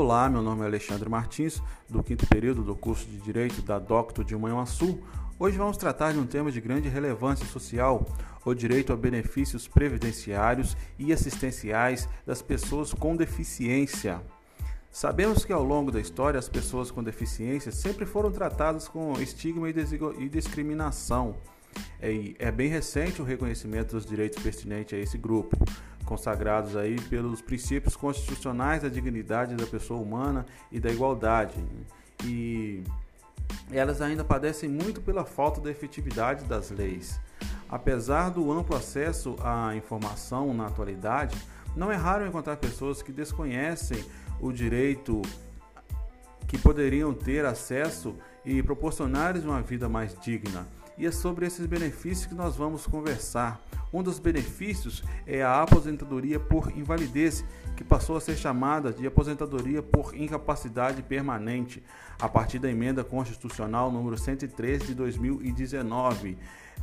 Olá, meu nome é Alexandre Martins, do quinto período do curso de Direito da Docto de Manhuaçu. Hoje vamos tratar de um tema de grande relevância social, o direito a benefícios previdenciários e assistenciais das pessoas com deficiência. Sabemos que ao longo da história as pessoas com deficiência sempre foram tratadas com estigma e discriminação. É, é bem recente o reconhecimento dos direitos pertinentes a esse grupo, consagrados aí pelos princípios constitucionais da dignidade da pessoa humana e da igualdade. E elas ainda padecem muito pela falta da efetividade das leis. Apesar do amplo acesso à informação na atualidade, não é raro encontrar pessoas que desconhecem o direito que poderiam ter acesso e proporcionar-lhes uma vida mais digna. E é sobre esses benefícios que nós vamos conversar. Um dos benefícios é a aposentadoria por invalidez, que passou a ser chamada de aposentadoria por incapacidade permanente, a partir da emenda constitucional número 103 de 2019.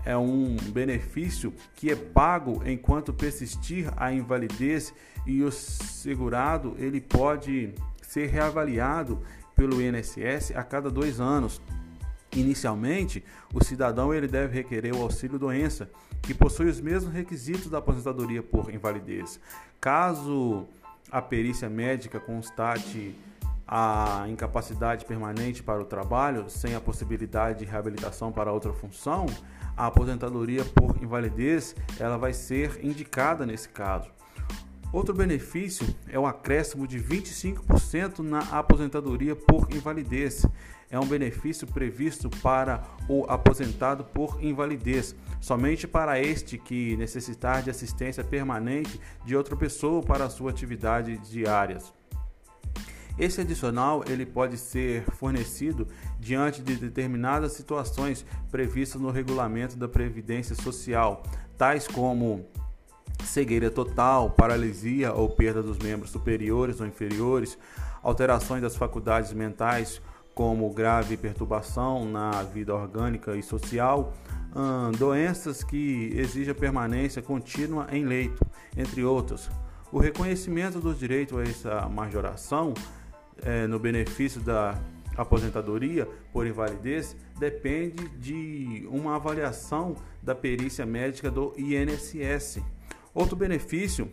É um benefício que é pago enquanto persistir a invalidez e o segurado ele pode ser reavaliado pelo INSS a cada dois anos. Inicialmente, o cidadão ele deve requerer o auxílio doença, que possui os mesmos requisitos da aposentadoria por invalidez. Caso a perícia médica constate a incapacidade permanente para o trabalho, sem a possibilidade de reabilitação para outra função, a aposentadoria por invalidez ela vai ser indicada nesse caso. Outro benefício é o acréscimo de 25% na aposentadoria por invalidez. É um benefício previsto para o aposentado por invalidez, somente para este que necessitar de assistência permanente de outra pessoa para sua atividade diárias. Esse adicional ele pode ser fornecido diante de determinadas situações previstas no regulamento da Previdência Social, tais como cegueira total, paralisia ou perda dos membros superiores ou inferiores, alterações das faculdades mentais, como grave perturbação na vida orgânica e social, doenças que exigem permanência contínua em leito, entre outras. O reconhecimento dos direitos a essa majoração é, no benefício da aposentadoria por invalidez depende de uma avaliação da perícia médica do INSS. Outro benefício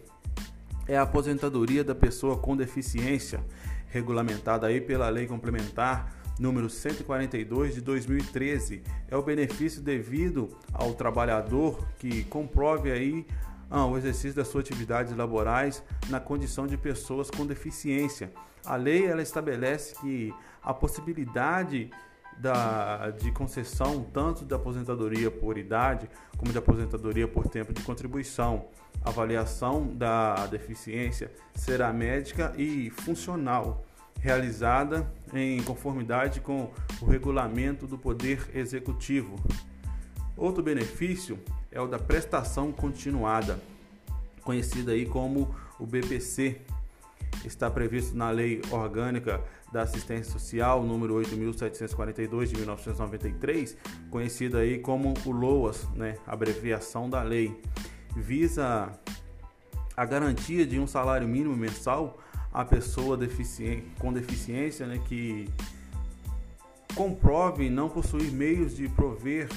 é a aposentadoria da pessoa com deficiência, regulamentada aí pela Lei Complementar número 142 de 2013. É o benefício devido ao trabalhador que comprove aí ah, o exercício das suas atividades laborais na condição de pessoas com deficiência. A lei ela estabelece que a possibilidade da, de concessão tanto da aposentadoria por idade como da aposentadoria por tempo de contribuição. A avaliação da deficiência será médica e funcional, realizada em conformidade com o regulamento do Poder Executivo. Outro benefício é o da prestação continuada, conhecida aí como o BPC, está previsto na Lei Orgânica da Assistência Social, número 8.742 de 1993, conhecida aí como o LOAS, né, abreviação da lei, visa a garantia de um salário mínimo mensal à pessoa com deficiência né, que comprove não possuir meios de prover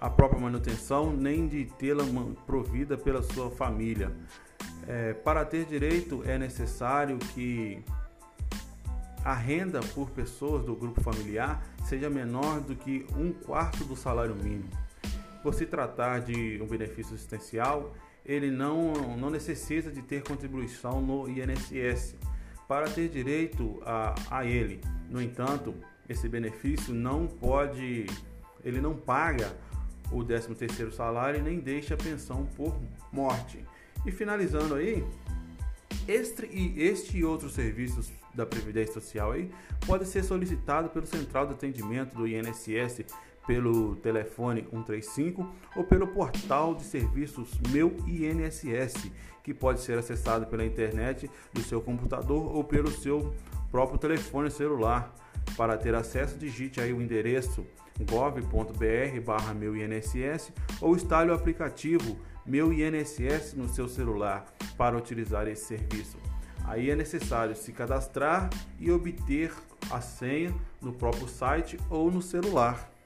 a própria manutenção nem de tê-la provida pela sua família. É, para ter direito é necessário que a renda por pessoas do grupo familiar seja menor do que um quarto do salário mínimo. Por se tratar de um benefício assistencial, ele não, não necessita de ter contribuição no INSS para ter direito a, a ele. No entanto, esse benefício não pode, ele não paga o 13º salário e nem deixa a pensão por morte. E finalizando aí, este e, este e outros serviços da Previdência Social aí pode ser solicitado pelo Central de Atendimento do INSS pelo telefone 135 ou pelo portal de serviços Meu INSS, que pode ser acessado pela internet do seu computador ou pelo seu próprio telefone celular. Para ter acesso, digite aí o endereço gov.br barra meu INSS ou instale o aplicativo Meu INSS no seu celular para utilizar esse serviço. Aí é necessário se cadastrar e obter a senha no próprio site ou no celular.